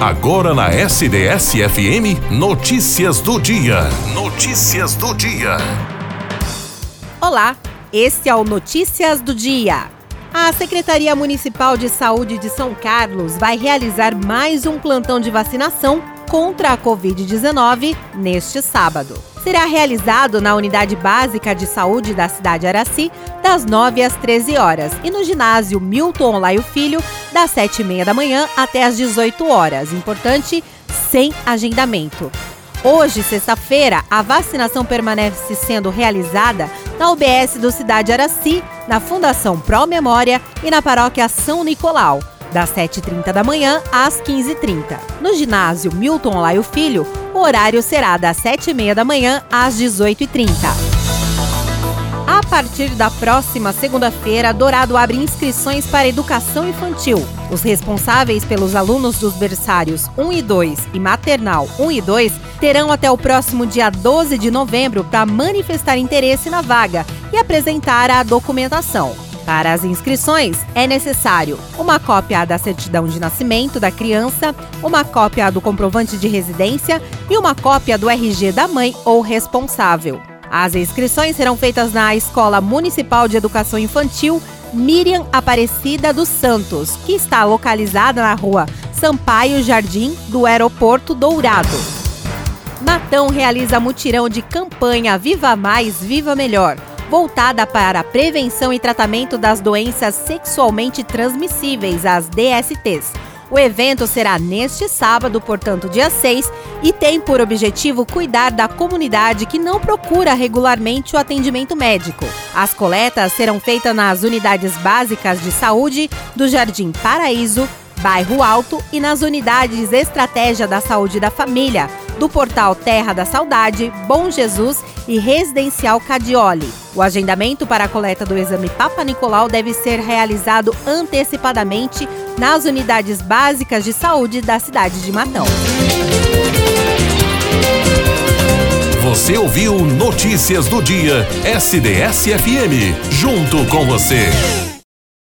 Agora na SDS-FM, notícias do dia. Notícias do dia. Olá, este é o Notícias do Dia. A Secretaria Municipal de Saúde de São Carlos vai realizar mais um plantão de vacinação contra a Covid-19 neste sábado. Será realizado na Unidade Básica de Saúde da cidade Araci, das 9 às 13 horas, e no ginásio Milton Laio Filho, das 7 e meia da manhã até às 18 horas. Importante, sem agendamento. Hoje, sexta-feira, a vacinação permanece sendo realizada na UBS do Cidade Araci, na Fundação Pro Memória e na Paróquia São Nicolau das 7h30 da manhã às 15h30. No ginásio Milton Laio Filho, o horário será das 7h30 da manhã às 18h30. A partir da próxima segunda-feira, Dourado abre inscrições para educação infantil. Os responsáveis pelos alunos dos berçários 1 e 2 e maternal 1 e 2 terão até o próximo dia 12 de novembro para manifestar interesse na vaga e apresentar a documentação. Para as inscrições, é necessário uma cópia da certidão de nascimento da criança, uma cópia do comprovante de residência e uma cópia do RG da mãe ou responsável. As inscrições serão feitas na Escola Municipal de Educação Infantil Miriam Aparecida dos Santos, que está localizada na rua Sampaio Jardim do Aeroporto Dourado. Matão realiza mutirão de campanha Viva Mais, Viva Melhor voltada para a prevenção e tratamento das doenças sexualmente transmissíveis, as DSTs. O evento será neste sábado, portanto, dia 6, e tem por objetivo cuidar da comunidade que não procura regularmente o atendimento médico. As coletas serão feitas nas unidades básicas de saúde do Jardim Paraíso, Bairro Alto e nas unidades Estratégia da Saúde da Família, do portal Terra da Saudade, Bom Jesus e Residencial Cadioli. O agendamento para a coleta do exame Papa Nicolau deve ser realizado antecipadamente nas unidades básicas de saúde da cidade de Matão. Você ouviu Notícias do Dia SDS-FM. Junto com você.